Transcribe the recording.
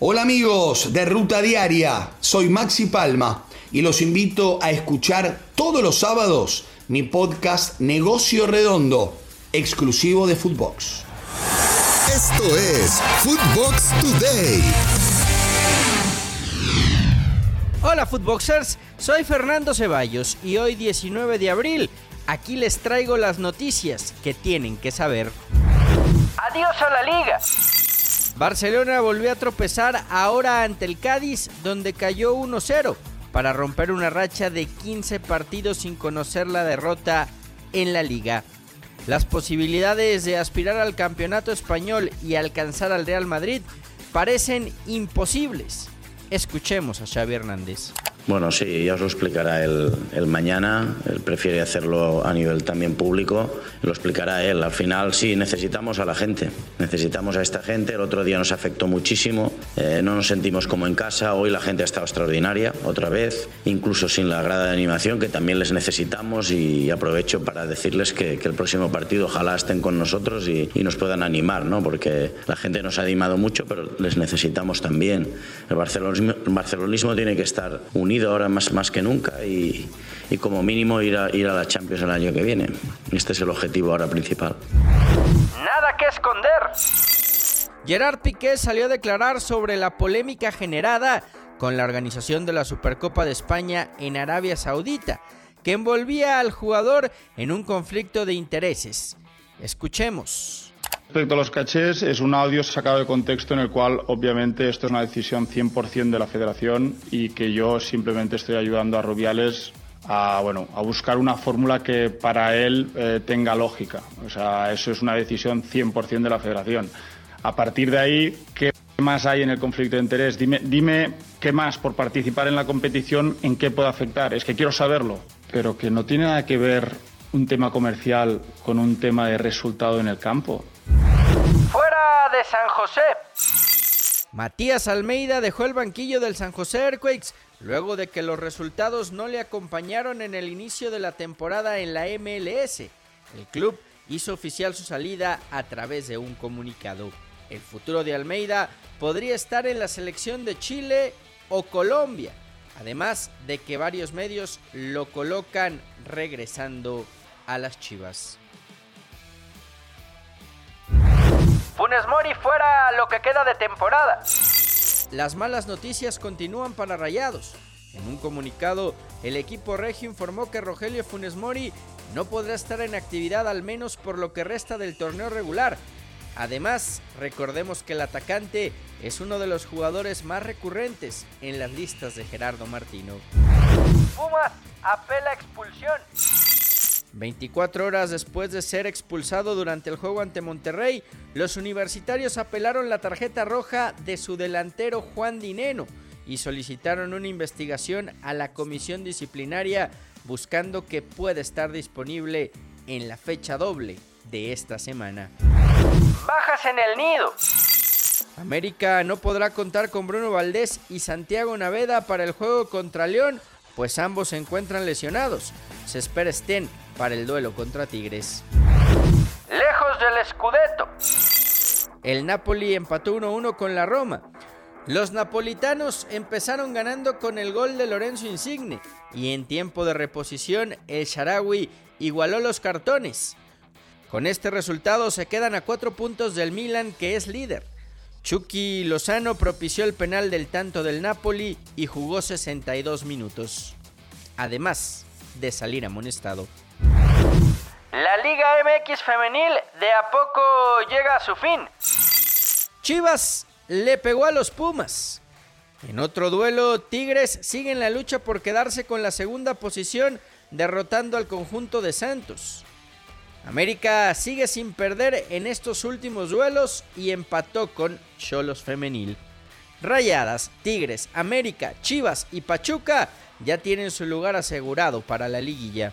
Hola amigos de Ruta Diaria, soy Maxi Palma y los invito a escuchar todos los sábados mi podcast Negocio Redondo, exclusivo de Footbox. Esto es Footbox Today. Hola Footboxers, soy Fernando Ceballos y hoy 19 de abril aquí les traigo las noticias que tienen que saber. Adiós a la liga. Barcelona volvió a tropezar ahora ante el Cádiz donde cayó 1-0 para romper una racha de 15 partidos sin conocer la derrota en la liga. Las posibilidades de aspirar al campeonato español y alcanzar al Real Madrid parecen imposibles. Escuchemos a Xavi Hernández. Bueno, sí, ya os lo explicará él, mañana. Él prefiere hacerlo a nivel también público. Lo explicará él. Al final sí necesitamos a la gente. Necesitamos a esta gente. El otro día nos afectó muchísimo. Eh, no nos sentimos como en casa. Hoy la gente ha estado extraordinaria, otra vez. Incluso sin la grada de animación, que también les necesitamos. Y aprovecho para decirles que, el próximo partido ojalá estén con nosotros y, nos puedan animar, ¿no? Porque la gente nos ha animado mucho, pero les necesitamos también. El barcelonismo, el barcelonismo tiene que estar unido ahora más, más que nunca y, como mínimo ir a, ir a la Champions el año que viene. Este es el objetivo ahora principal. Nada que esconder. Gerard Piqué salió a declarar sobre la polémica generada con la organización de la Supercopa de España en Arabia Saudita, que envolvía al jugador en un conflicto de intereses. Escuchemos. Respecto a los cachés, es un audio sacado de contexto en el cual obviamente esto es una decisión 100% de la federación y que yo simplemente estoy ayudando a Rubiales a, bueno, a buscar una fórmula que para él eh, tenga lógica. O sea, eso es una decisión 100% de la federación. A partir de ahí, ¿qué más hay en el conflicto de interés? Dime, dime qué más por participar en la competición, en qué puede afectar. Es que quiero saberlo, pero que no tiene nada que ver un tema comercial con un tema de resultado en el campo. San José. Matías Almeida dejó el banquillo del San José Earthquakes luego de que los resultados no le acompañaron en el inicio de la temporada en la MLS. El club hizo oficial su salida a través de un comunicado. El futuro de Almeida podría estar en la selección de Chile o Colombia, además de que varios medios lo colocan regresando a las Chivas. Funes Mori fuera lo que queda de temporada. Las malas noticias continúan para Rayados. En un comunicado, el equipo regio informó que Rogelio Funes Mori no podrá estar en actividad al menos por lo que resta del torneo regular. Además, recordemos que el atacante es uno de los jugadores más recurrentes en las listas de Gerardo Martino. Pumas apela expulsión. 24 horas después de ser expulsado durante el juego ante Monterrey, los universitarios apelaron la tarjeta roja de su delantero Juan Dineno y solicitaron una investigación a la comisión disciplinaria buscando que pueda estar disponible en la fecha doble de esta semana. Bajas en el nido. América no podrá contar con Bruno Valdés y Santiago Naveda para el juego contra León, pues ambos se encuentran lesionados. Se espera estén para el duelo contra Tigres. Lejos del Scudetto. El Napoli empató 1-1 con la Roma. Los napolitanos empezaron ganando con el gol de Lorenzo Insigne y en tiempo de reposición el Sharawi igualó los cartones. Con este resultado se quedan a cuatro puntos del Milan que es líder. Chucky Lozano propició el penal del tanto del Napoli y jugó 62 minutos. Además de salir amonestado. La Liga MX femenil de a poco llega a su fin. Chivas le pegó a los Pumas. En otro duelo, Tigres sigue en la lucha por quedarse con la segunda posición, derrotando al conjunto de Santos. América sigue sin perder en estos últimos duelos y empató con Cholos Femenil. Rayadas, Tigres, América, Chivas y Pachuca ya tienen su lugar asegurado para la liguilla.